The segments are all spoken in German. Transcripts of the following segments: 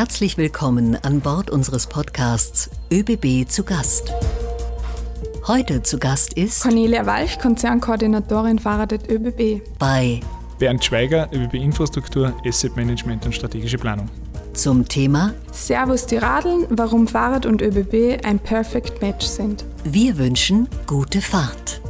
Herzlich willkommen an Bord unseres Podcasts ÖBB zu Gast. Heute zu Gast ist Cornelia Walch, Konzernkoordinatorin Fahrrad ÖBB. Bei Bernd Schweiger, ÖBB Infrastruktur, Asset Management und strategische Planung. Zum Thema Servus die Radeln, warum Fahrrad und ÖBB ein Perfect Match sind. Wir wünschen gute Fahrt.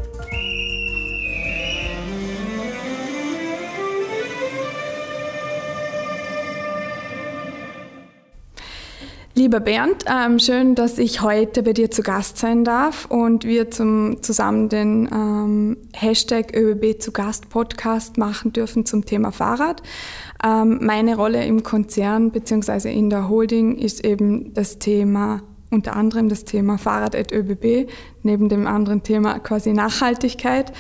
Lieber Bernd, ähm, schön, dass ich heute bei dir zu Gast sein darf und wir zum, zusammen den ähm, Hashtag ÖBB zu Gast Podcast machen dürfen zum Thema Fahrrad. Ähm, meine Rolle im Konzern bzw. in der Holding ist eben das Thema unter anderem das Thema Fahrrad at ÖBB, neben dem anderen Thema quasi Nachhaltigkeit.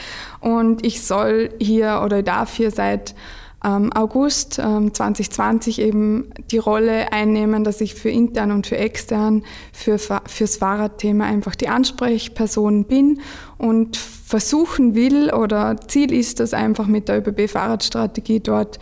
Und ich soll hier oder darf hier seit August 2020 ähm, eben die Rolle einnehmen, dass ich für intern und für extern für, fürs Fahrradthema einfach die Ansprechperson bin und versuchen will oder Ziel ist es einfach mit der ÖBB-Fahrradstrategie dort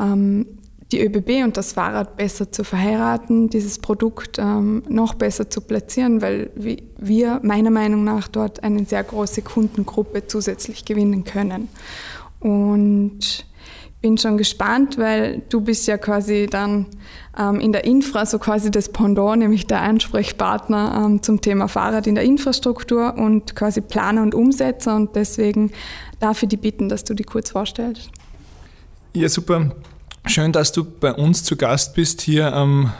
ähm, die ÖBB und das Fahrrad besser zu verheiraten, dieses Produkt ähm, noch besser zu platzieren, weil wir meiner Meinung nach dort eine sehr große Kundengruppe zusätzlich gewinnen können. Und bin schon gespannt, weil du bist ja quasi dann ähm, in der Infra so quasi das Pendant, nämlich der Ansprechpartner ähm, zum Thema Fahrrad in der Infrastruktur und quasi Planer und Umsetzer und deswegen darf ich dich bitten, dass du dich kurz vorstellst. Ja, super. Schön, dass du bei uns zu Gast bist hier am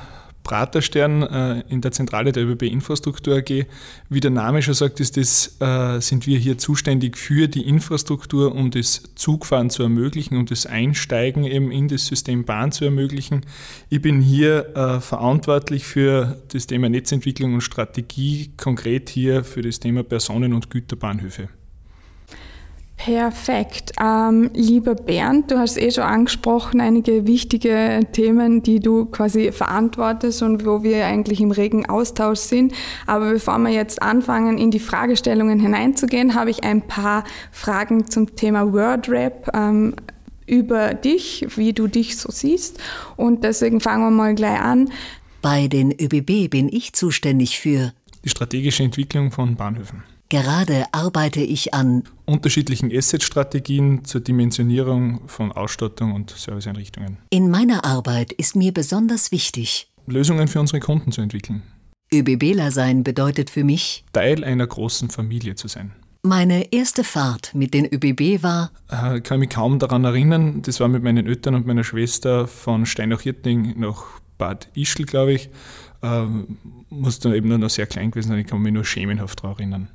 Praterstern äh, in der Zentrale der ÖBB Infrastruktur AG. Wie der Name schon sagt, ist das, äh, sind wir hier zuständig für die Infrastruktur, um das Zugfahren zu ermöglichen, um das Einsteigen eben in das System Bahn zu ermöglichen. Ich bin hier äh, verantwortlich für das Thema Netzentwicklung und Strategie, konkret hier für das Thema Personen- und Güterbahnhöfe. Perfekt. Ähm, lieber Bernd, du hast eh schon angesprochen, einige wichtige Themen, die du quasi verantwortest und wo wir eigentlich im regen Austausch sind. Aber bevor wir jetzt anfangen, in die Fragestellungen hineinzugehen, habe ich ein paar Fragen zum Thema WordRap. Ähm, über dich, wie du dich so siehst. Und deswegen fangen wir mal gleich an. Bei den ÖBB bin ich zuständig für die strategische Entwicklung von Bahnhöfen. Gerade arbeite ich an unterschiedlichen Asset-Strategien zur Dimensionierung von Ausstattung und Serviceeinrichtungen. In meiner Arbeit ist mir besonders wichtig, Lösungen für unsere Kunden zu entwickeln. ÖBBler sein bedeutet für mich, Teil einer großen Familie zu sein. Meine erste Fahrt mit den ÖBB war. Ich kann mich kaum daran erinnern. Das war mit meinen Eltern und meiner Schwester von Steinach-Hirtling nach Bad Ischl, glaube ich. Ähm, muss dann eben nur noch sehr klein gewesen sein. Ich kann mich nur schemenhaft daran erinnern.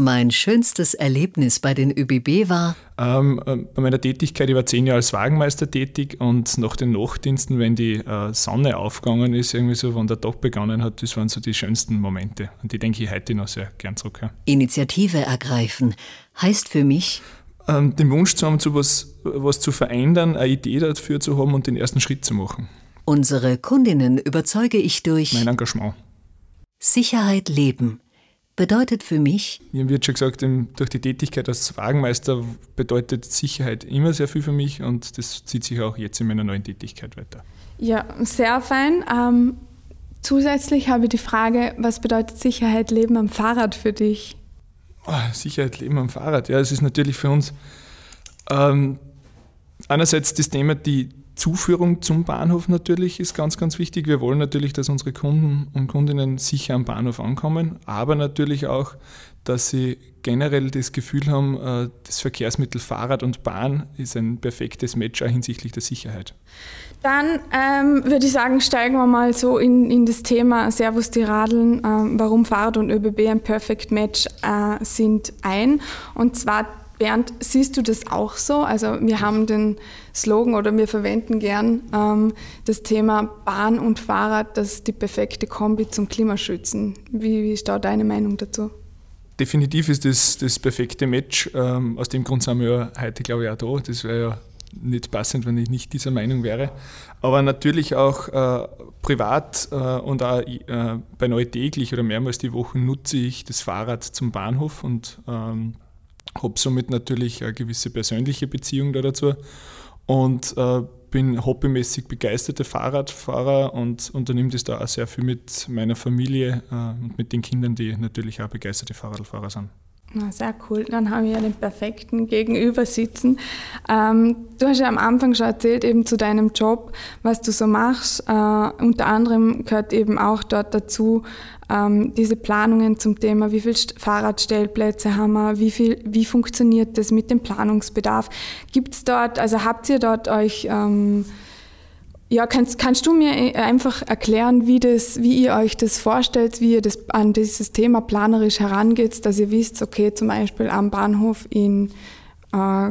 Mein schönstes Erlebnis bei den ÖBB war? Ähm, äh, bei meiner Tätigkeit, ich war zehn Jahre als Wagenmeister tätig und nach den Nachtdiensten, wenn die äh, Sonne aufgegangen ist, irgendwie so, wenn der Tag begonnen hat, das waren so die schönsten Momente. Und die denke ich heute noch sehr gern zurück. Ja. Initiative ergreifen heißt für mich, ähm, den Wunsch zu haben, zu was, was zu verändern, eine Idee dafür zu haben und den ersten Schritt zu machen. Unsere Kundinnen überzeuge ich durch mein Engagement. Sicherheit leben bedeutet für mich? Mir wird schon gesagt, durch die Tätigkeit als Wagenmeister bedeutet Sicherheit immer sehr viel für mich und das zieht sich auch jetzt in meiner neuen Tätigkeit weiter. Ja, sehr fein. Ähm, zusätzlich habe ich die Frage, was bedeutet Sicherheit leben am Fahrrad für dich? Oh, Sicherheit leben am Fahrrad, ja, es ist natürlich für uns ähm, einerseits das Thema, die Zuführung zum Bahnhof natürlich ist ganz, ganz wichtig. Wir wollen natürlich, dass unsere Kunden und Kundinnen sicher am Bahnhof ankommen, aber natürlich auch, dass sie generell das Gefühl haben, äh, das Verkehrsmittel Fahrrad und Bahn ist ein perfektes Match auch hinsichtlich der Sicherheit. Dann ähm, würde ich sagen, steigen wir mal so in, in das Thema Servus die Radeln, ähm, warum Fahrrad und ÖBB ein Perfect Match äh, sind, ein. Und zwar Bernd, siehst du das auch so? Also wir haben den Slogan oder wir verwenden gern ähm, das Thema Bahn und Fahrrad, das ist die perfekte Kombi zum Klimaschützen. Wie, wie ist da deine Meinung dazu? Definitiv ist das das perfekte Match. Ähm, aus dem Grund sind wir ja heute, glaube ich, auch da. Das wäre ja nicht passend, wenn ich nicht dieser Meinung wäre. Aber natürlich auch äh, privat äh, und auch äh, bei neu täglich oder mehrmals die Woche nutze ich das Fahrrad zum Bahnhof und ähm, habe somit natürlich eine gewisse persönliche Beziehung da dazu. Und äh, bin hobbymäßig begeisterter Fahrradfahrer und unternehme das da auch sehr viel mit meiner Familie äh, und mit den Kindern, die natürlich auch begeisterte Fahrradfahrer sind. Na, sehr cool. Dann haben wir ja den perfekten Gegenüber sitzen. Ähm, du hast ja am Anfang schon erzählt, eben zu deinem Job, was du so machst. Äh, unter anderem gehört eben auch dort dazu, ähm, diese Planungen zum Thema, wie viele Fahrradstellplätze haben wir, wie, viel, wie funktioniert das mit dem Planungsbedarf. Gibt es dort, also habt ihr dort euch ähm, ja, kannst, kannst du mir äh, einfach erklären, wie, das, wie ihr euch das vorstellt, wie ihr das an dieses Thema planerisch herangeht, dass ihr wisst, okay, zum Beispiel am Bahnhof in äh,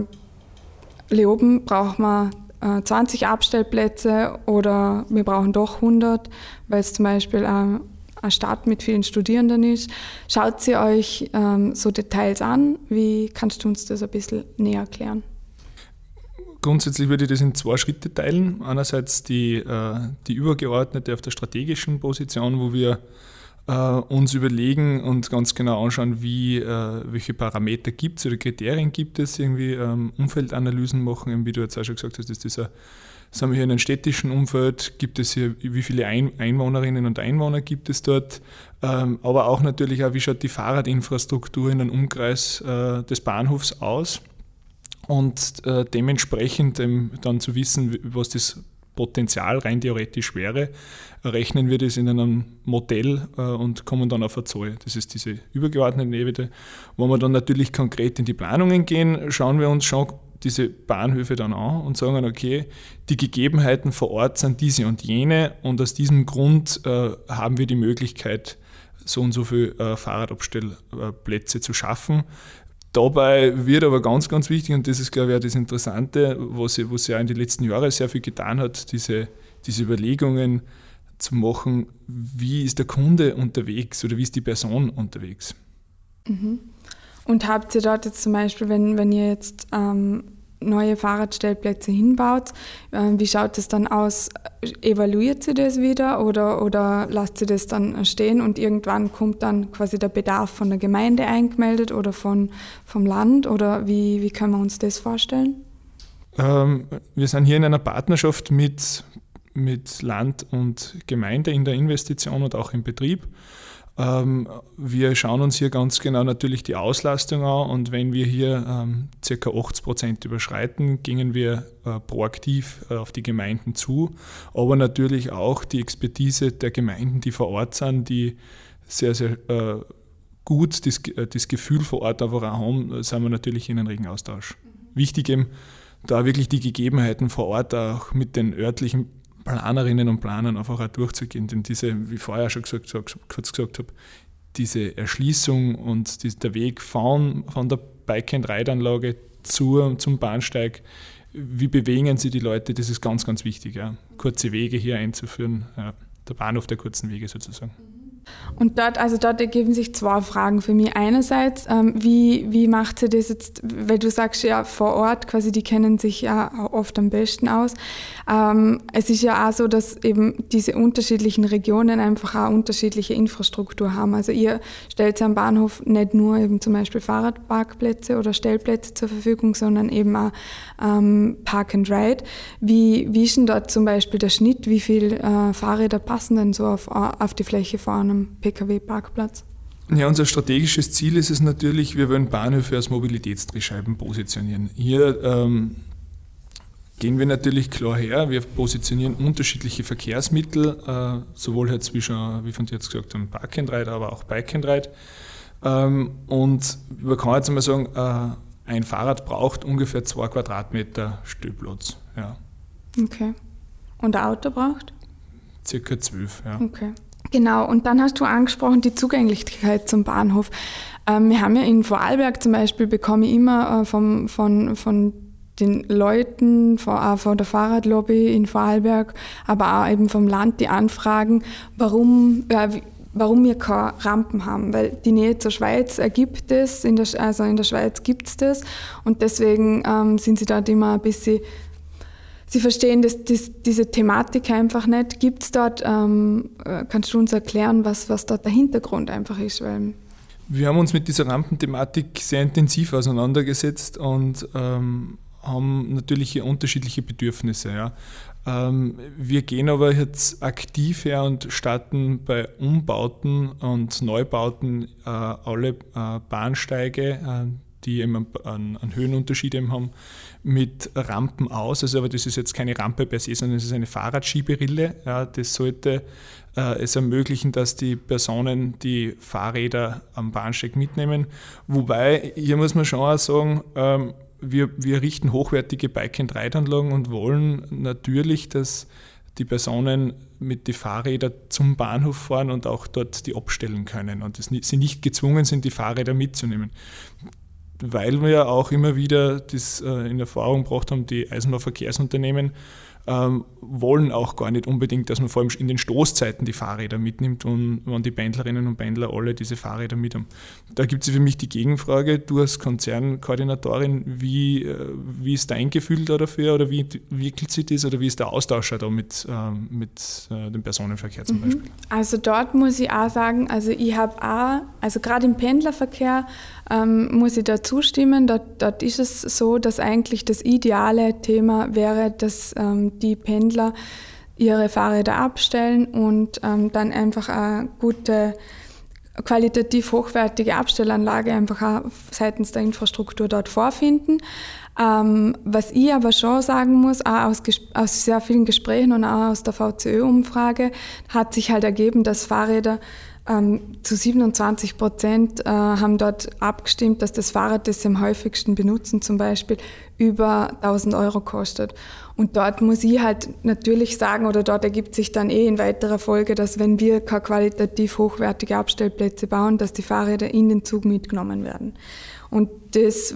Leoben braucht man äh, 20 Abstellplätze oder wir brauchen doch 100, weil es zum Beispiel äh, eine Stadt mit vielen Studierenden ist. Schaut sie euch ähm, so Details an? Wie kannst du uns das ein bisschen näher erklären? Grundsätzlich würde ich das in zwei Schritte teilen. Einerseits die, äh, die übergeordnete auf der strategischen Position, wo wir äh, uns überlegen und ganz genau anschauen, wie, äh, welche Parameter gibt es oder Kriterien gibt es, irgendwie ähm, Umfeldanalysen machen, wie du jetzt auch schon gesagt hast, ist dieser sind wir hier in einem städtischen Umfeld, gibt es hier, wie viele Einwohnerinnen und Einwohner gibt es dort, ähm, aber auch natürlich auch, wie schaut die Fahrradinfrastruktur in einem Umkreis des Bahnhofs aus und äh, dementsprechend ähm, dann zu wissen, was das Potenzial rein theoretisch wäre, rechnen wir das in einem Modell äh, und kommen dann auf eine Zahl. Das ist diese übergeordnete Ebene. Wo wir dann natürlich konkret in die Planungen gehen, schauen wir uns schon diese Bahnhöfe dann an und sagen, okay, die Gegebenheiten vor Ort sind diese und jene und aus diesem Grund äh, haben wir die Möglichkeit, so und so viele äh, Fahrradabstellplätze zu schaffen. Dabei wird aber ganz, ganz wichtig, und das ist, glaube ich, auch das Interessante, was was ja in den letzten Jahren sehr viel getan hat, diese, diese Überlegungen zu machen, wie ist der Kunde unterwegs oder wie ist die Person unterwegs. Mhm. Und habt ihr dort jetzt zum Beispiel, wenn, wenn ihr jetzt ähm, neue Fahrradstellplätze hinbaut. Ähm, wie schaut es dann aus? Evaluiert sie das wieder oder, oder lasst sie das dann stehen und irgendwann kommt dann quasi der Bedarf von der Gemeinde eingemeldet oder von, vom Land oder wie, wie können wir uns das vorstellen? Ähm, wir sind hier in einer Partnerschaft mit, mit Land und Gemeinde in der Investition und auch im Betrieb. Ähm, wir schauen uns hier ganz genau natürlich die Auslastung an und wenn wir hier ähm, ca. 80 Prozent überschreiten, gingen wir äh, proaktiv äh, auf die Gemeinden zu, aber natürlich auch die Expertise der Gemeinden, die vor Ort sind, die sehr, sehr äh, gut das, das Gefühl vor Ort einfach auch haben, sind wir natürlich in einem regen Austausch. Wichtig eben, da wirklich die Gegebenheiten vor Ort auch mit den örtlichen Planerinnen und Planern einfach auch durchzugehen. Denn diese, wie vorher schon gesagt, kurz gesagt habe, diese Erschließung und die, der Weg von, von der Bike-and-Ride-Anlage zur, zum Bahnsteig, wie bewegen sie die Leute, das ist ganz, ganz wichtig. Ja. Kurze Wege hier einzuführen, ja. der Bahnhof der kurzen Wege sozusagen. Und dort, also dort ergeben sich zwei Fragen für mich. Einerseits, ähm, wie, wie macht sie das jetzt, weil du sagst ja vor Ort, quasi die kennen sich ja oft am besten aus. Ähm, es ist ja auch so, dass eben diese unterschiedlichen Regionen einfach auch unterschiedliche Infrastruktur haben. Also ihr stellt am Bahnhof nicht nur eben zum Beispiel Fahrradparkplätze oder Stellplätze zur Verfügung, sondern eben auch ähm, Park and Ride. Wie, wie ist denn dort zum Beispiel der Schnitt? Wie viele äh, Fahrräder passen denn so auf, auf die Fläche vor einem Pkw-Parkplatz? Ja, unser strategisches Ziel ist es natürlich, wir wollen Bahnhöfe als Mobilitätsdrehscheiben positionieren. Hier ähm, gehen wir natürlich klar her. Wir positionieren unterschiedliche Verkehrsmittel, äh, sowohl jetzt wie, schon, wie von dir jetzt gesagt haben, Park and Ride, aber auch Bike and Ride. Ähm, und man kann jetzt einmal sagen, äh, ein Fahrrad braucht ungefähr zwei Quadratmeter Stellplatz. Ja. Okay. Und ein Auto braucht? Circa zwölf, ja. Okay. Genau, und dann hast du angesprochen die Zugänglichkeit zum Bahnhof. Ähm, wir haben ja in Vorarlberg zum Beispiel, bekomme ich immer äh, vom, von, von den Leuten, von, auch von der Fahrradlobby in Vorarlberg, aber auch eben vom Land die Anfragen, warum, äh, warum wir keine Rampen haben. Weil die Nähe zur Schweiz ergibt es, in der, also in der Schweiz gibt es das und deswegen ähm, sind sie dort immer ein bisschen Sie verstehen das, das, diese Thematik einfach nicht. Gibt es dort, ähm, äh, kannst du uns erklären, was, was dort der Hintergrund einfach ist? Weil wir haben uns mit dieser Rampenthematik sehr intensiv auseinandergesetzt und ähm, haben natürlich unterschiedliche Bedürfnisse. Ja. Ähm, wir gehen aber jetzt aktiv her und starten bei Umbauten und Neubauten äh, alle äh, Bahnsteige, äh, die eben einen, Höhenunterschied eben haben, mit Rampen aus. Also aber das ist jetzt keine Rampe per se, sondern es ist eine Fahrradschieberille. Ja, das sollte äh, es ermöglichen, dass die Personen die Fahrräder am Bahnsteig mitnehmen. Wobei, hier muss man schon auch sagen, ähm, wir, wir richten hochwertige Bike-and-Ride-Anlagen und wollen natürlich, dass die Personen mit den Fahrrädern zum Bahnhof fahren und auch dort die abstellen können und sie nicht gezwungen sind, die Fahrräder mitzunehmen weil wir ja auch immer wieder das äh, in Erfahrung gebracht haben, die Eisenbahnverkehrsunternehmen ähm, wollen auch gar nicht unbedingt, dass man vor allem in den Stoßzeiten die Fahrräder mitnimmt und wenn die Pendlerinnen und Pendler alle diese Fahrräder mit haben. Da gibt es für mich die Gegenfrage, du als Konzernkoordinatorin, wie, äh, wie ist dein Gefühl da dafür oder wie entwickelt sich das oder wie ist der Austausch da mit, äh, mit äh, dem Personenverkehr zum mhm. Beispiel? Also dort muss ich auch sagen, also ich habe auch, also gerade im Pendlerverkehr ähm, muss ich da zustimmen. Dort, dort, ist es so, dass eigentlich das ideale Thema wäre, dass ähm, die Pendler ihre Fahrräder abstellen und ähm, dann einfach eine gute, qualitativ hochwertige Abstellanlage einfach auch seitens der Infrastruktur dort vorfinden. Ähm, was ich aber schon sagen muss, auch aus, aus sehr vielen Gesprächen und auch aus der VCÖ-Umfrage, hat sich halt ergeben, dass Fahrräder ähm, zu 27 Prozent äh, haben dort abgestimmt, dass das Fahrrad, das sie am häufigsten benutzen, zum Beispiel über 1000 Euro kostet. Und dort muss ich halt natürlich sagen, oder dort ergibt sich dann eh in weiterer Folge, dass wenn wir keine qualitativ hochwertige Abstellplätze bauen, dass die Fahrräder in den Zug mitgenommen werden. Und das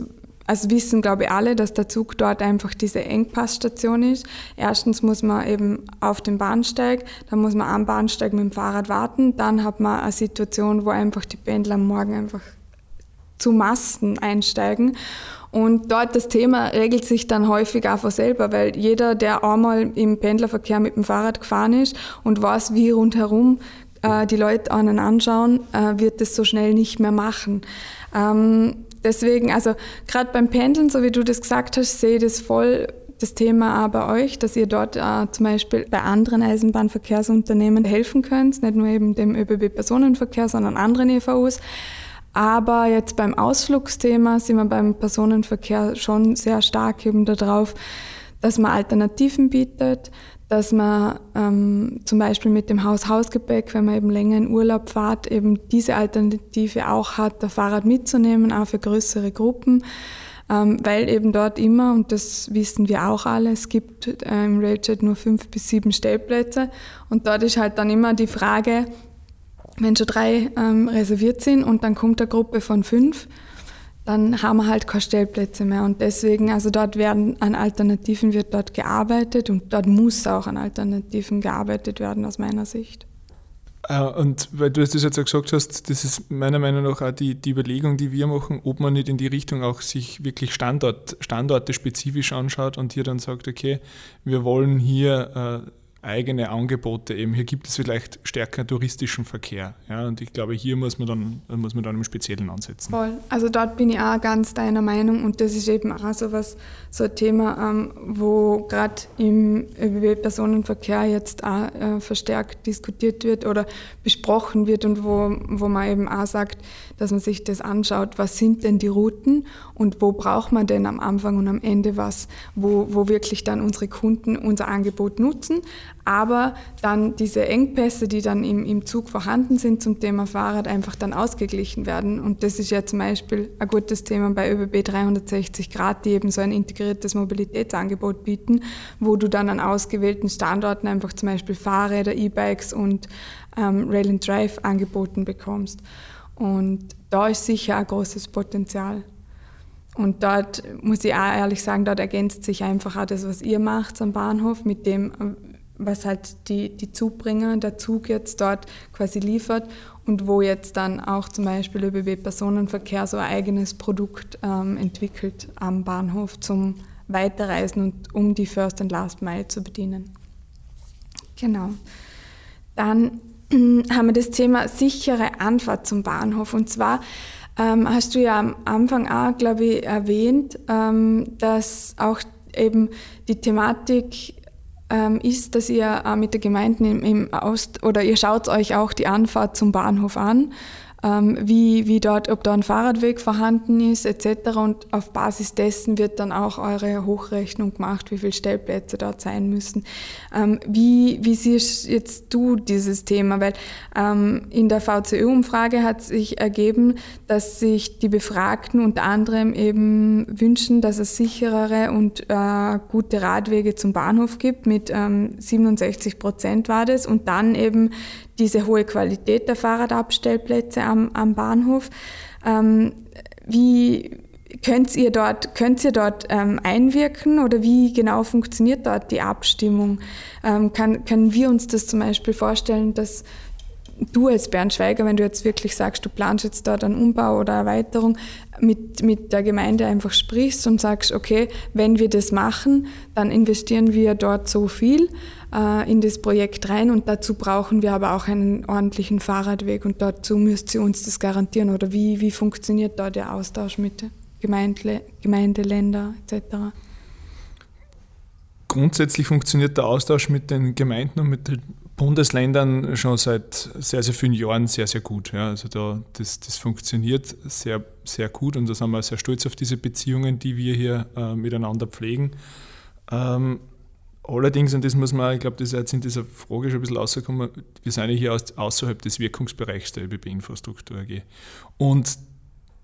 also wissen, glaube ich, alle, dass der Zug dort einfach diese Engpassstation ist. Erstens muss man eben auf den Bahnsteig, dann muss man am Bahnsteig mit dem Fahrrad warten. Dann hat man eine Situation, wo einfach die Pendler am Morgen einfach zu Masten einsteigen. Und dort das Thema regelt sich dann häufig auch von selber, weil jeder, der einmal im Pendlerverkehr mit dem Fahrrad gefahren ist und weiß, wie rundherum äh, die Leute einen anschauen, äh, wird das so schnell nicht mehr machen. Ähm, deswegen, also gerade beim Pendeln, so wie du das gesagt hast, sehe ich das voll das Thema auch bei euch, dass ihr dort äh, zum Beispiel bei anderen Eisenbahnverkehrsunternehmen helfen könnt, nicht nur eben dem ÖBB-Personenverkehr, sondern anderen EVUs. Aber jetzt beim Ausflugsthema sind wir beim Personenverkehr schon sehr stark eben darauf, dass man Alternativen bietet, dass man ähm, zum Beispiel mit dem Haus-Hausgepäck, wenn man eben länger in Urlaub fährt, eben diese Alternative auch hat, das Fahrrad mitzunehmen, auch für größere Gruppen, ähm, weil eben dort immer, und das wissen wir auch alle, es gibt äh, im Railjet nur fünf bis sieben Stellplätze. Und dort ist halt dann immer die Frage, wenn schon drei ähm, reserviert sind und dann kommt eine Gruppe von fünf, dann haben wir halt keine Stellplätze mehr. Und deswegen, also dort werden an Alternativen wird dort gearbeitet und dort muss auch an Alternativen gearbeitet werden, aus meiner Sicht. Äh, und weil du das jetzt auch gesagt hast, das ist meiner Meinung nach auch die, die Überlegung, die wir machen, ob man nicht in die Richtung auch sich wirklich Standort, Standorte spezifisch anschaut und hier dann sagt, okay, wir wollen hier äh, eigene Angebote eben. Hier gibt es vielleicht stärker touristischen Verkehr. Ja, und ich glaube, hier muss man dann, muss man dann im Speziellen ansetzen. Voll. Also dort bin ich auch ganz deiner Meinung und das ist eben auch so was, so ein Thema, ähm, wo gerade im ÖBB-Personenverkehr jetzt auch äh, verstärkt diskutiert wird oder besprochen wird und wo, wo man eben auch sagt, dass man sich das anschaut, was sind denn die Routen und wo braucht man denn am Anfang und am Ende was, wo, wo wirklich dann unsere Kunden unser Angebot nutzen, aber dann diese Engpässe, die dann im, im Zug vorhanden sind zum Thema Fahrrad, einfach dann ausgeglichen werden. Und das ist ja zum Beispiel ein gutes Thema bei ÖBB 360 Grad, die eben so ein integriertes Mobilitätsangebot bieten, wo du dann an ausgewählten Standorten einfach zum Beispiel Fahrräder, E-Bikes und ähm, Rail and Drive angeboten bekommst. Und da ist sicher ein großes Potenzial. Und dort muss ich auch ehrlich sagen, dort ergänzt sich einfach auch das, was ihr macht am Bahnhof, mit dem, was halt die, die Zugbringer, der Zug jetzt dort quasi liefert und wo jetzt dann auch zum Beispiel ÖBB Personenverkehr so ein eigenes Produkt ähm, entwickelt am Bahnhof zum Weiterreisen und um die First and Last Mile zu bedienen. Genau. Dann haben wir das Thema sichere Anfahrt zum Bahnhof. Und zwar Ähm, hast du ja am Anfang auch, glaube ich, erwähnt, ähm, dass auch eben die Thematik ist, dass ihr mit der Gemeinde im Ost oder ihr schaut euch auch die Anfahrt zum Bahnhof an ähm, wie, wie dort, ob da ein Fahrradweg vorhanden ist etc. Und auf Basis dessen wird dann auch eure Hochrechnung gemacht, wie viele Stellplätze dort sein müssen. Ähm, wie, wie siehst jetzt du dieses Thema? Weil ähm, in der VCÖ-Umfrage hat sich ergeben, dass sich die Befragten unter anderem eben wünschen, dass es sicherere und äh, gute Radwege zum Bahnhof gibt. Mit 67 Prozent war das. Und dann eben diese hohe Qualität der Fahrradabstellplätze am, am Bahnhof. Ähm, wie könnt ihr dort, könnt ihr dort ähm, einwirken oder wie genau funktioniert dort die Abstimmung? Ähm, kann, können wir uns das zum Beispiel vorstellen, dass du als Bernd Schweiger, wenn du jetzt wirklich sagst, du planst jetzt dort einen Umbau oder Erweiterung, mit, mit der Gemeinde einfach sprichst und sagst, okay, wenn wir das machen, dann investieren wir dort so viel äh, in das Projekt rein und dazu brauchen wir aber auch einen ordentlichen Fahrradweg und dazu müsst ihr uns das garantieren oder wie, wie funktioniert da der Austausch mit Gemeinde, Gemeindeländer etc.? Grundsätzlich funktioniert der Austausch mit den Gemeinden und mit den Bundesländern schon seit sehr, sehr vielen Jahren sehr, sehr gut. Ja, also da, das, das funktioniert sehr, sehr gut und da sind wir sehr stolz auf diese Beziehungen, die wir hier äh, miteinander pflegen. Ähm, allerdings, und das muss man, ich glaube, das ist jetzt in dieser Frage schon ein bisschen rausgekommen, wir sind ja hier außerhalb des Wirkungsbereichs der ÖBB-Infrastruktur AG. Und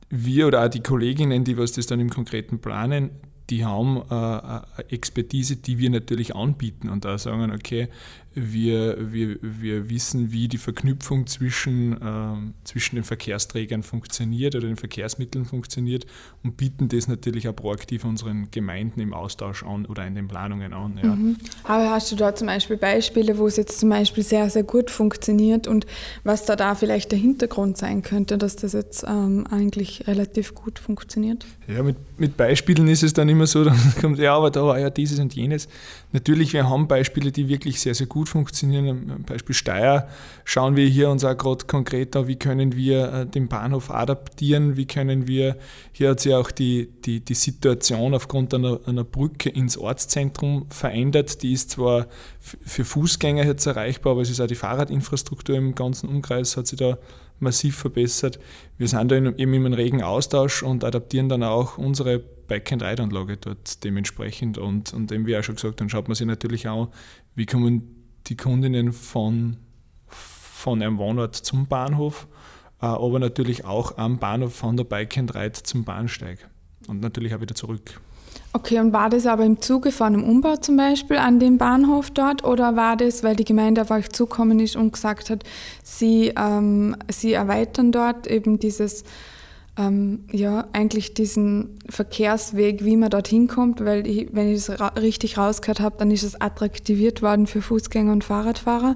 wir oder auch die Kolleginnen, die was das dann im Konkreten planen, die haben äh, eine Expertise, die wir natürlich anbieten und da sagen, okay, wir, wir, wir wissen, wie die Verknüpfung zwischen, äh, zwischen den Verkehrsträgern funktioniert oder den Verkehrsmitteln funktioniert und bieten das natürlich auch proaktiv unseren Gemeinden im Austausch an oder in den Planungen an. Ja. Mhm. Aber hast du da zum Beispiel Beispiele, wo es jetzt zum Beispiel sehr, sehr gut funktioniert und was da da vielleicht der Hintergrund sein könnte, dass das jetzt ähm, eigentlich relativ gut funktioniert? Ja, mit, mit Beispielen ist es dann immer so, dann kommt, ja, aber da war ja dieses und jenes. Natürlich, wir haben Beispiele, die wirklich sehr, sehr gut funktionieren. Am Beispiel Steyr schauen wir hier uns auch gerade konkret an, wie können wir äh, den Bahnhof adaptieren, wie können wir, hier hat sich auch die, die, die Situation aufgrund einer, einer Brücke ins Ortszentrum verändert. Die ist zwar für Fußgänger jetzt erreichbar, aber es ist auch die Fahrradinfrastruktur im ganzen Umkreis hat sich da massiv verbessert. Wir sind da eben im regen Austausch und adaptieren dann auch unsere Bike-and-Ride-Anlage dort dementsprechend. Und, und eben wie auch schon gesagt, dann schaut man sich natürlich auch, wie kommen die Kundinnen von, von einem Wohnort zum Bahnhof, äh, aber natürlich auch am Bahnhof von der Bike-and-Ride zum Bahnsteig und natürlich auch wieder zurück. Okay, und war das aber im Zuge von einem Umbau zum Beispiel an dem Bahnhof dort oder war das, weil die Gemeinde auf euch zukommen ist und gesagt hat, sie, ähm, sie erweitern dort eben dieses ähm, ja, eigentlich diesen Verkehrsweg, wie man dorthin kommt, weil ich, wenn ich es ra richtig rausgehört habe, dann ist es attraktiviert worden für Fußgänger und Fahrradfahrer.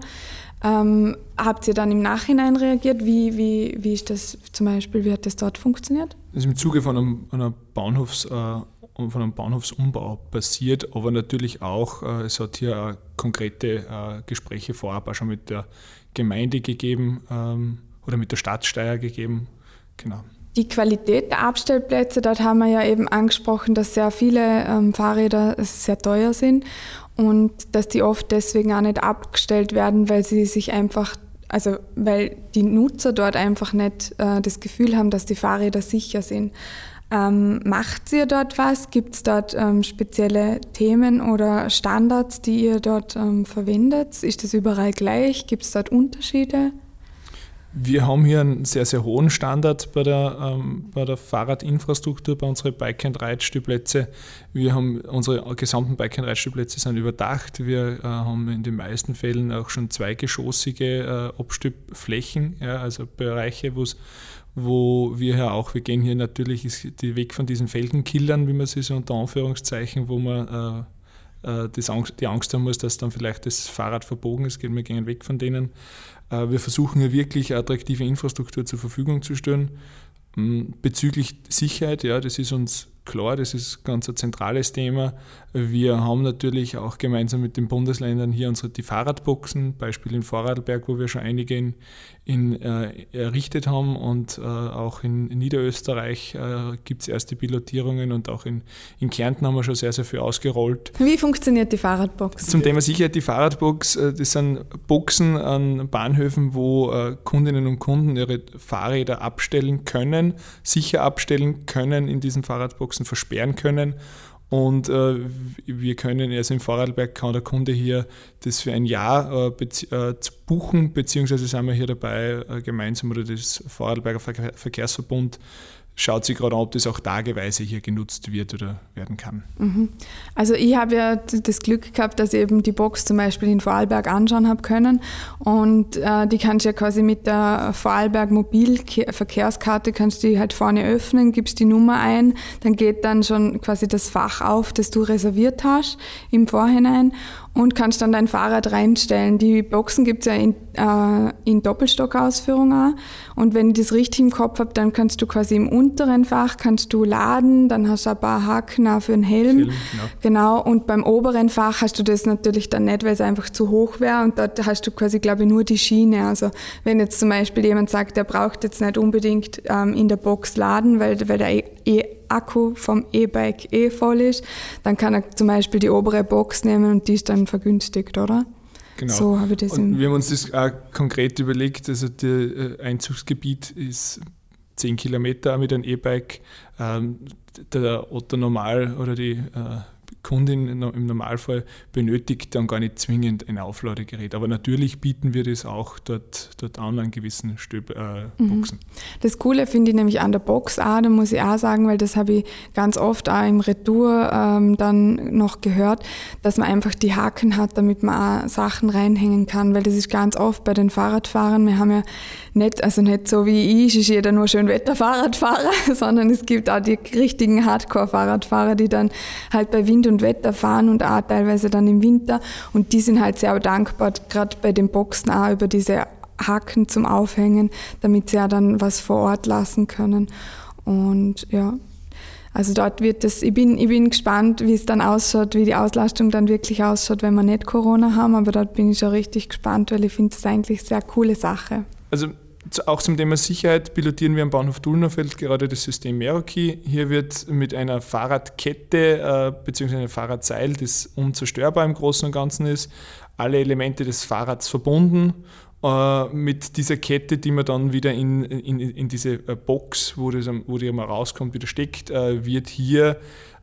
Ähm, habt ihr dann im Nachhinein reagiert? Wie, wie, wie ist das zum Beispiel, wie hat das dort funktioniert? Das ist im Zuge von einem, einer Bahnhofs, äh, von einem Bahnhofsumbau passiert, aber natürlich auch, äh, es hat hier äh, konkrete äh, Gespräche vorab auch schon mit der Gemeinde gegeben ähm, oder mit der Stadtsteier gegeben. Genau. Die Qualität der Abstellplätze, dort haben wir ja eben angesprochen, dass sehr viele ähm, Fahrräder sehr teuer sind und dass die oft deswegen auch nicht abgestellt werden, weil sie sich einfach, also weil die Nutzer dort einfach nicht äh, das Gefühl haben, dass die Fahrräder sicher sind. Ähm, macht ihr dort was? Gibt es dort ähm, spezielle Themen oder Standards, die ihr dort ähm, verwendet? Ist das überall gleich? Gibt es dort Unterschiede? Wir haben hier einen sehr, sehr hohen Standard bei der, ähm, bei der Fahrradinfrastruktur, bei unseren Bike-and-Ride-Stühplätze. Wir haben unsere gesamten Bike-and-Ride-Stühplätze sind überdacht. Wir äh, haben in den meisten Fällen auch schon zweigeschossige äh, Abstübflächen, ja, also Bereiche, wo wir ja auch, wir gehen hier natürlich ist die weg von diesen Feldenkillern, wie man sie so unter Anführungszeichen, wo man äh, äh das Angst, die Angst haben muss, dass dann vielleicht das Fahrrad verbogen ist, wir gehen weg von denen. Äh, wir versuchen hier wirklich attraktive Infrastruktur zur Verfügung zu stellen. Mm, bezüglich Sicherheit, ja, das ist uns klar, das ist ganz ein zentrales Thema. Wir haben natürlich auch gemeinsam mit den Bundesländern hier unsere die Fahrradboxen, Beispiel in Vorarlberg, wo wir schon einige in, in, äh, errichtet haben und äh, auch in, Niederösterreich äh, gibt es erste Pilotierungen und auch in, in Kärnten haben wir schon sehr, sehr viel ausgerollt. Wie funktioniert die Fahrradbox? Zum Thema Sicherheit, die Fahrradbox, äh, das sind Boxen an Bahnhöfen, wo äh, Kundinnen und Kunden ihre Fahrräder abstellen können, sicher abstellen können, in diesen Fahrradboxen versperren können. Und äh, wir können, also im Vorarlberg kann der Kunde hier das für ein Jahr äh, äh, buchen, beziehungsweise sind wir hier dabei, äh, gemeinsam oder das Vorarlberger Verkehrsverbund schaut sich gerade an, ob das auch tageweise hier genutzt wird oder werden kann. Mhm. Also ich habe ja das Glück gehabt, dass ich eben die Box zum Beispiel in Vorarlberg anschauen habe können und äh, die kannst du ja quasi mit der Vorarlberg Mobilverkehrskarte kannst du die halt vorne öffnen, gibst die Nummer ein, dann geht dann schon quasi das Fach auf, das du reserviert hast im Vorhinein und kannst dann dein Fahrrad reinstellen. Die Boxen gibt es ja in, äh, in Doppelstockausführung auch. Und wenn ich das richtig im Kopf habe, dann kannst du quasi im unteren Fach kannst du laden, dann hast du ein paar Haken auch für den Helm. Helm genau. genau. Und beim oberen Fach hast du das natürlich dann nicht, weil es einfach zu hoch wäre. Und dort hast du quasi, glaube ich, nur die Schiene. Also wenn jetzt zum Beispiel jemand sagt, der braucht jetzt nicht unbedingt ähm, in der Box laden, weil, weil der eh Akku vom E-Bike eh voll ist, dann kann er zum Beispiel die obere Box nehmen und die ist dann vergünstigt, oder? Genau. So habe ich das und wir haben uns das auch konkret überlegt, also das äh, Einzugsgebiet ist 10 Kilometer mit einem E-Bike. Ähm, der Otto Normal oder die äh, Kundin im Normalfall benötigt dann gar nicht zwingend ein Aufladegerät. Aber natürlich bieten wir das auch dort, dort an an gewissen Stöb, äh, mhm. Boxen. Das Coole finde ich nämlich an der Box auch, da muss ich auch sagen, weil das habe ich ganz oft auch im Retour ähm, dann noch gehört, dass man einfach die Haken hat, damit man auch Sachen reinhängen kann, weil das ist ganz oft bei den Fahrradfahrern, wir haben ja nicht, also nicht so wie ich, ist jeder nur schön Wetterfahrradfahrer, sondern es gibt auch die richtigen Hardcore-Fahrradfahrer, die dann halt bei Wind und Wetter fahren und auch teilweise dann im Winter. Und die sind halt sehr dankbar, gerade bei den Boxen auch über diese Haken zum Aufhängen, damit sie ja dann was vor Ort lassen können. Und ja, also dort wird es, ich bin, ich bin gespannt, wie es dann ausschaut, wie die Auslastung dann wirklich ausschaut, wenn wir nicht Corona haben, aber dort bin ich schon richtig gespannt, weil ich finde es eigentlich eine sehr coole Sache. Also auch zum Thema Sicherheit pilotieren wir am Bahnhof Dulnerfeld gerade das System Meraki. Hier wird mit einer Fahrradkette äh, bzw. einem Fahrradseil, das unzerstörbar im Großen und Ganzen ist, alle Elemente des Fahrrads verbunden äh, mit dieser Kette, die man dann wieder in, in, in diese äh, Box, wo, das, wo die mal rauskommt, wieder steckt, äh, wird hier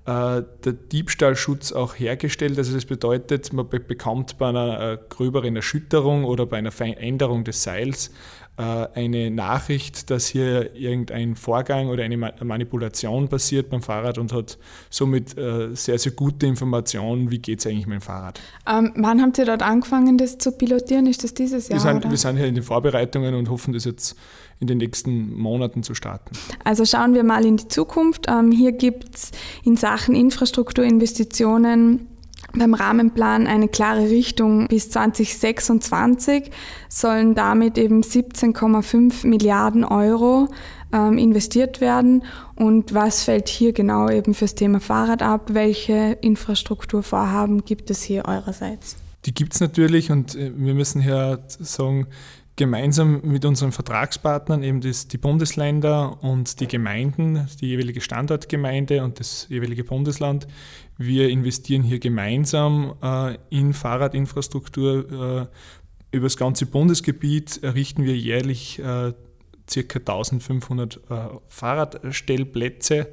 der Diebstahlschutz auch hergestellt. Also das bedeutet, man bekommt bei einer gröberen Erschütterung oder bei einer Veränderung des Seils eine Nachricht, dass hier irgendein Vorgang oder eine Manipulation passiert beim Fahrrad und hat somit äh, sehr, sehr gute Informationen, wie geht es eigentlich mit dem Fahrrad. Ähm, wann habt ihr dort angefangen, das zu pilotieren? Ist das dieses Jahr? Wir sind, wir sind hier in den Vorbereitungen und hoffen, das jetzt in den nächsten Monaten zu starten. Also schauen wir mal in die Zukunft. Ähm, hier gibt es in Sachen Infrastrukturinvestitionen beim Rahmenplan eine klare Richtung. Bis 2026 sollen damit eben 17,5 Milliarden Euro ähm, investiert werden. Und was fällt hier genau eben fürs Thema Fahrrad ab? Welche Infrastrukturvorhaben gibt es hier eurerseits? Die gibt es natürlich und äh, wir müssen hier sagen, gemeinsam mit unseren Vertragspartnern, eben das, die Bundesländer und die Gemeinden, die jeweilige Standortgemeinde und das jeweilige Bundesland, wir investieren hier gemeinsam äh, in Fahrradinfrastruktur. Äh, über das ganze Bundesgebiet errichten wir jährlich äh, ca. 1500 äh, Fahrradstellplätze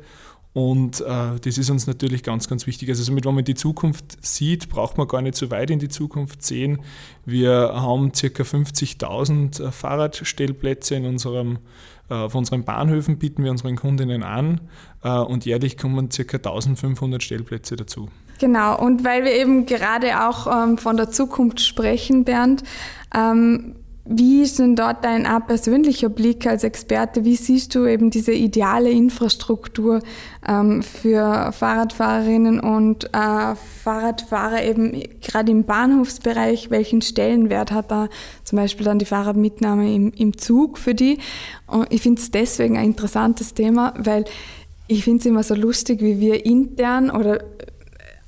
und äh, das ist uns natürlich ganz, ganz wichtig. Also somit, wenn man die Zukunft sieht, braucht man gar nicht so weit in die Zukunft sehen. Wir haben ca. 50.000 äh, Fahrradstellplätze in unserem, äh, auf unseren Bahnhöfen, bieten wir unseren Kundinnen an äh, und jährlich kommen ca. 1500 Stellplätze dazu. Genau, und weil wir eben gerade auch ähm, von der Zukunft sprechen, Bernd, ähm, wie ist denn dort dein persönlicher Blick als Experte? Wie siehst du eben diese ideale Infrastruktur ähm, für Fahrradfahrerinnen und äh, Fahrradfahrer eben gerade im Bahnhofsbereich? Welchen Stellenwert hat da zum Beispiel dann die Fahrradmitnahme im, im Zug für die? Und ich finde es deswegen ein interessantes Thema, weil Ich finde es immer so lustig, wie wir intern oder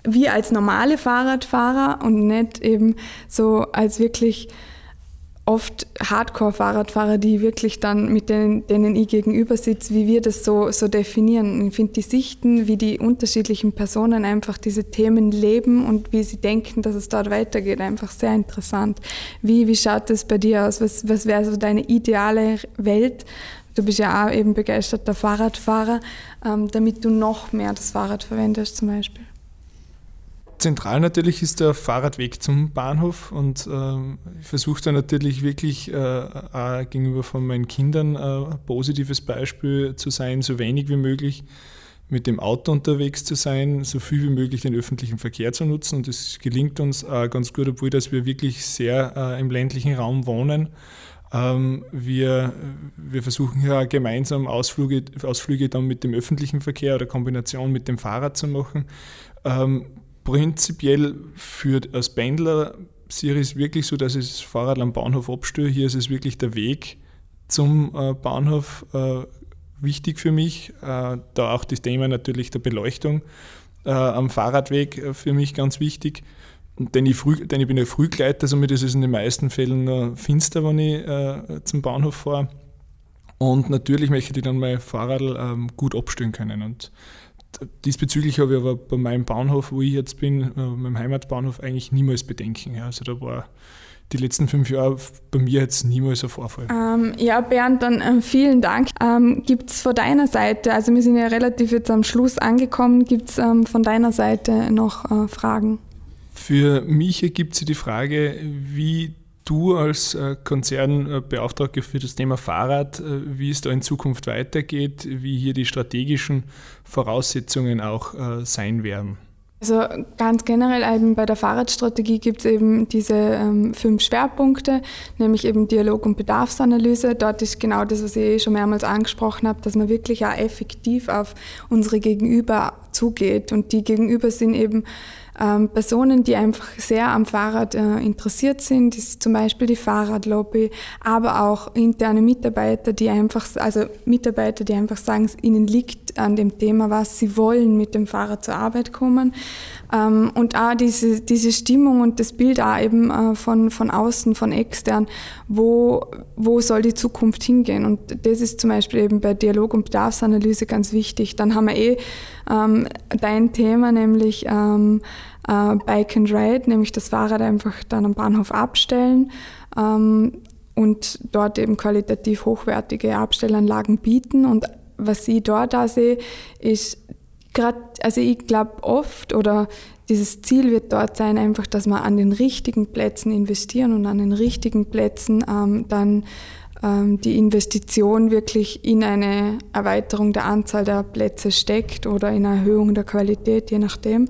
wir als normale Fahrradfahrer und nicht eben so als wirklich oft Hardcore-Fahrradfahrer, die wirklich dann mit denen, denen ich gegenüber sitze, wie wir das so, so definieren. Ich finde die Sichten, wie die unterschiedlichen Personen einfach diese Themen leben und wie sie denken, dass es dort weitergeht, einfach sehr interessant. Wie, wie schaut das bei dir aus? Was, was wäre so deine ideale Welt? Du bist ja auch eben begeisterter Fahrradfahrer, ähm, damit du noch mehr das Fahrrad verwendest zum Beispiel. Zentral natürlich ist der Fahrradweg zum Bahnhof und äh, ich versuche da natürlich wirklich äh, gegenüber von meinen Kindern äh, ein positives Beispiel zu sein, so wenig wie möglich mit dem Auto unterwegs zu sein, so viel wie möglich den öffentlichen Verkehr zu nutzen und es gelingt uns äh, ganz gut, obwohl dass wir wirklich sehr äh, im ländlichen Raum wohnen. Ähm, wir, wir versuchen ja gemeinsam Ausflüge, Ausflüge dann mit dem öffentlichen Verkehr oder Kombination mit dem Fahrrad zu machen. Ähm, prinzipiell für als Pendler sehe ich es wirklich so, dass ich das Fahrrad am Bahnhof abstöre. Hier ist es wirklich der Weg zum äh, Bahnhof äh, wichtig für mich. Äh, da auch das Thema natürlich der Beleuchtung am Fahrradweg für mich ganz wichtig. Denn ich, früh, denn ich bin ja Frühgleiter, somit ist es in den meisten Fällen finster, wenn ich zum Bahnhof fahre. Und natürlich möchte ich dann mein Fahrrad ähm, gut abstellen können. Und diesbezüglich habe ich aber bei meinem Bahnhof, wo ich jetzt bin, äh, meinem Heimatbahnhof, eigentlich niemals Bedenken. Ja. Also da war die letzten fünf Jahre bei mir jetzt niemals ein Vorfall. Ähm, ja, Bernd, dann äh, vielen Dank. Ähm, gibt es von deiner Seite, also wir sind ja relativ jetzt am Schluss angekommen, gibt es ähm, von deiner Seite noch äh, Fragen? Für mich ergibt sich die Frage, wie du als äh, Konzernbeauftragter für das Thema Fahrrad, äh, wie es da in Zukunft weitergeht, wie hier die strategischen Voraussetzungen auch äh, sein werden? Also ganz generell eben bei der Fahrradstrategie gibt es eben diese ähm, fünf Schwerpunkte, nämlich eben Dialog und Bedarfsanalyse. Dort ist genau das, was ich eh schon mehrmals angesprochen habe, dass man wirklich auch effektiv auf unsere Gegenüber zugeht. Und die Gegenüber sind eben ähm, Personen, die einfach sehr am Fahrrad äh, interessiert sind, ist zum Beispiel die Fahrradlobby, aber auch interne Mitarbeiter, die einfach, also Mitarbeiter, die einfach sagen, ihnen liegt an dem Thema was, sie wollen mit dem Fahrrad zur Arbeit kommen. Ähm, und auch diese, diese Stimmung und das Bild auch eben äh, von, von außen, von extern, wo, wo soll die Zukunft hingehen? Und das ist zum Beispiel eben bei Dialog und Bedarfsanalyse ganz wichtig. Dann haben wir eh ähm, dein Thema, nämlich ähm, äh, Bike and Ride, nämlich das Fahrrad einfach dann am Bahnhof abstellen ähm, und dort eben qualitativ hochwertige Abstellanlagen bieten. Und was ich dort da sehe, ist gerade, also ich glaube oft oder dieses Ziel wird dort sein, einfach, dass wir an den richtigen Plätzen investieren und an den richtigen Plätzen ähm, dann ähm, die Investition wirklich in eine Erweiterung der Anzahl der Plätze steckt oder in Erhöhung der Qualität, je nachdem.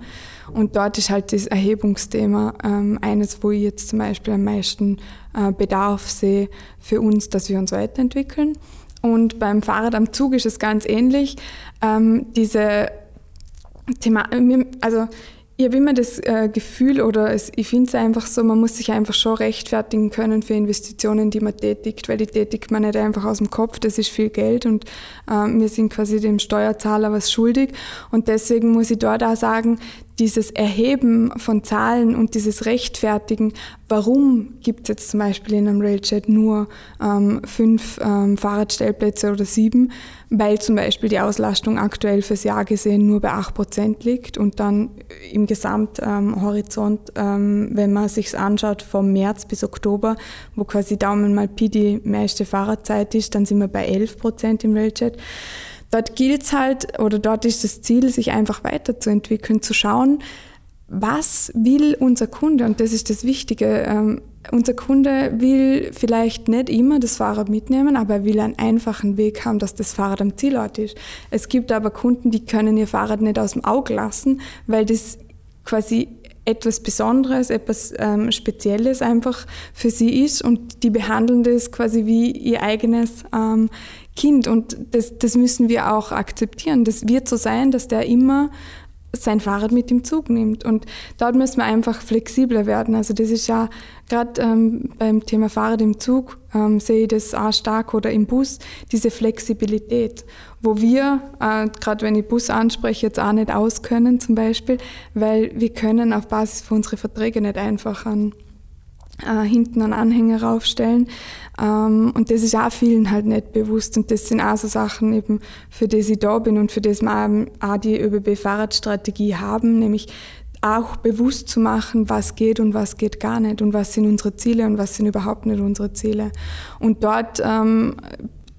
Und dort ist halt das Erhebungsthema ähm, eines, wo ich jetzt zum Beispiel am meisten äh, Bedarf sehe für uns, dass wir uns weiterentwickeln. Und beim Fahrrad am Zug ist es ganz ähnlich. Ähm, diese Thema, also ich habe immer das äh, Gefühl oder es, ich finde es einfach so, man muss sich einfach schon rechtfertigen können für Investitionen, die man tätigt, weil die tätigt man nicht einfach aus dem Kopf, das ist viel Geld und äh, wir sind quasi dem Steuerzahler was schuldig und deswegen muss ich dort auch sagen, dieses Erheben von Zahlen und dieses Rechtfertigen, warum gibt es jetzt zum Beispiel in einem Railjet nur ähm, fünf ähm, Fahrradstellplätze oder sieben, weil zum Beispiel die Auslastung aktuell fürs Jahr gesehen nur bei 8% liegt und dann im Gesamthorizont, ähm, wenn man sich anschaut, vom März bis Oktober, wo quasi Daumen mal Pi die meiste Fahrerzeit ist, dann sind wir bei 11% im Railjet. Dort gilt es halt, oder dort ist das Ziel, sich einfach weiterzuentwickeln, zu schauen, was will unser Kunde? Und das ist das Wichtige. Ähm, unser Kunde will vielleicht nicht immer das Fahrrad mitnehmen, aber er will einen einfachen Weg haben, dass das Fahrrad am Zielort ist. Es gibt aber Kunden, die können ihr Fahrrad nicht aus dem Auge lassen, weil das quasi etwas Besonderes, etwas ähm, Spezielles einfach für sie ist und die behandeln das quasi wie ihr eigenes ähm, Kind und das, das müssen wir auch akzeptieren. Das wird so sein, dass der immer sein Fahrrad mit im Zug nimmt. Und dort müssen wir einfach flexibler werden. Also das ist ja gerade ähm, beim Thema Fahrrad im Zug, ähm, sehe ich das auch stark oder im Bus, diese Flexibilität, wo wir, äh, gerade wenn ich Bus anspreche, jetzt auch nicht auskönnen zum Beispiel, weil wir können auf Basis von unseren Verträgen nicht einfach an äh, hinten einen Anhänger raufstellen. Ähm, und das ist auch vielen halt nicht bewusst. Und das sind auch so Sachen eben, für die ich da bin und für das wir auch die ÖBB-Fahrradstrategie haben, nämlich auch bewusst zu machen, was geht und was geht gar nicht und was sind unsere Ziele und was sind überhaupt nicht unsere Ziele. Und dort, ähm,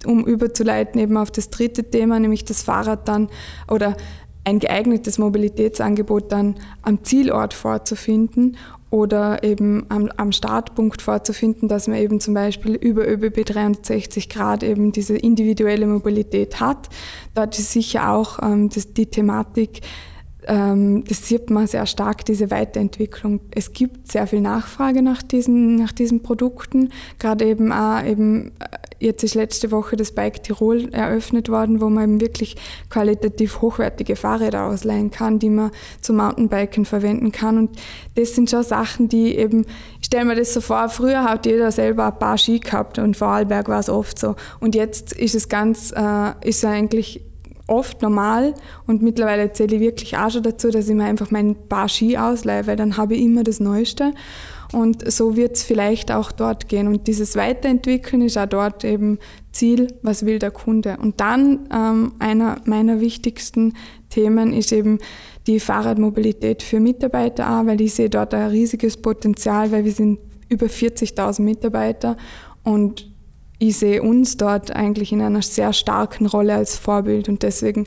um überzuleiten eben auf das dritte Thema, nämlich das Fahrrad dann oder ein geeignetes Mobilitätsangebot dann am Zielort vorzufinden oder eben am, am, Startpunkt vorzufinden, dass man eben zum Beispiel über ÖBB 360 Grad eben diese individuelle Mobilität hat. Dort ist sicher auch ähm, das, die Thematik, das sieht man sehr stark, diese Weiterentwicklung. Es gibt sehr viel Nachfrage nach diesen, nach diesen Produkten, gerade eben auch eben Jetzt ist letzte Woche das Bike Tirol eröffnet worden, wo man eben wirklich qualitativ hochwertige Fahrräder ausleihen kann, die man zum Mountainbiken verwenden kann. Und das sind schon Sachen, die eben, ich stelle mir das so vor, früher hat jeder selber ein paar Ski gehabt und Vorarlberg war es oft so. Und jetzt ist es ganz, äh, ist eigentlich oft normal und mittlerweile zähle ich wirklich auch schon dazu, dass ich mir einfach mein paar Ski ausleihe, weil dann habe ich immer das Neueste. Und so wird es vielleicht auch dort gehen. Und dieses Weiterentwickeln ist auch dort eben Ziel, was will der Kunde. Und dann ähm, einer meiner wichtigsten Themen ist eben die Fahrradmobilität für Mitarbeiter auch, weil ich sehe dort ein riesiges Potenzial, weil wir sind über 40.000 Mitarbeiter und ich sehe uns dort eigentlich in einer sehr starken Rolle als Vorbild und deswegen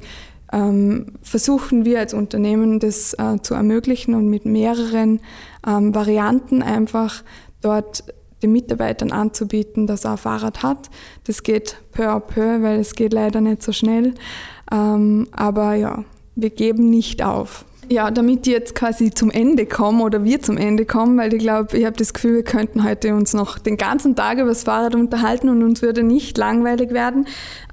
ähm, versuchen wir als Unternehmen das äh, zu ermöglichen und mit mehreren ähm, Varianten einfach dort den Mitarbeitern anzubieten, dass er ein Fahrrad hat. Das geht peu à peu, weil es geht leider nicht so schnell. Ähm, aber ja, wir geben nicht auf. Ja, damit ich jetzt quasi zum Ende komme oder wir zum Ende kommen, weil ich glaube, ich habe das Gefühl, wir könnten heute uns noch den ganzen Tag über das Fahrrad unterhalten und uns würde nicht langweilig werden,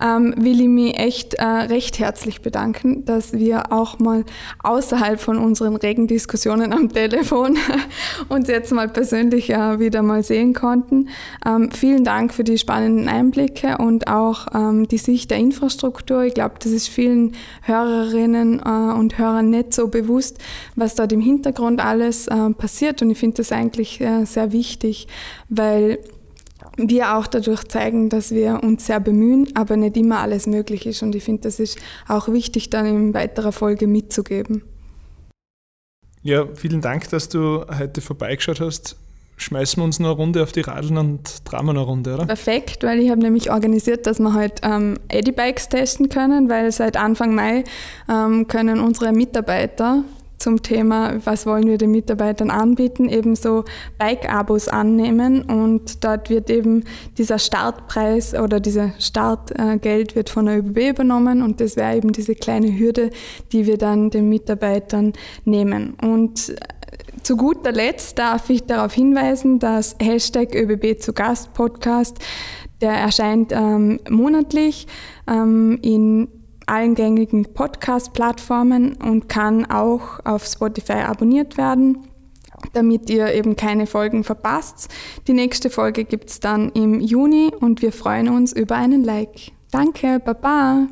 ähm, will ich mich echt äh, recht herzlich bedanken, dass wir auch mal außerhalb von unseren regen Diskussionen am Telefon uns jetzt mal persönlich äh, wieder mal sehen konnten. Ähm, vielen Dank für die spannenden Einblicke und auch ähm, die Sicht der Infrastruktur. Ich glaube, das ist vielen Hörerinnen äh, und Hörern nicht so bewusst bewusst, was dort im Hintergrund alles äh, passiert. Und ich finde das eigentlich äh, sehr wichtig, weil wir auch dadurch zeigen, dass wir uns sehr bemühen, aber nicht immer alles möglich ist. Und ich finde, das ist auch wichtig, dann in weiterer Folge mitzugeben. Ja, vielen Dank, dass du heute vorbeigeschaut hast. Schmeißen wir uns noch eine Runde auf die Radeln und noch eine Runde, oder? Perfekt, weil ich habe nämlich organisiert, dass wir heute ähm, Eddy-Bikes testen können, weil seit Anfang Mai ähm, können unsere Mitarbeiter zum Thema, was wollen wir den Mitarbeitern anbieten, ebenso Bike-Abos annehmen und dort wird eben dieser Startpreis oder dieses Startgeld wird von der ÖBB übernommen und das wäre eben diese kleine Hürde, die wir dann den Mitarbeitern nehmen. Und zu guter Letzt darf ich darauf hinweisen, dass Hashtag ÖBB zu Gast Podcast, der erscheint ähm, monatlich ähm, in allen gängigen Podcast-Plattformen und kann auch auf Spotify abonniert werden, damit ihr eben keine Folgen verpasst. Die nächste Folge gibt es dann im Juni und wir freuen uns über einen Like. Danke, Baba!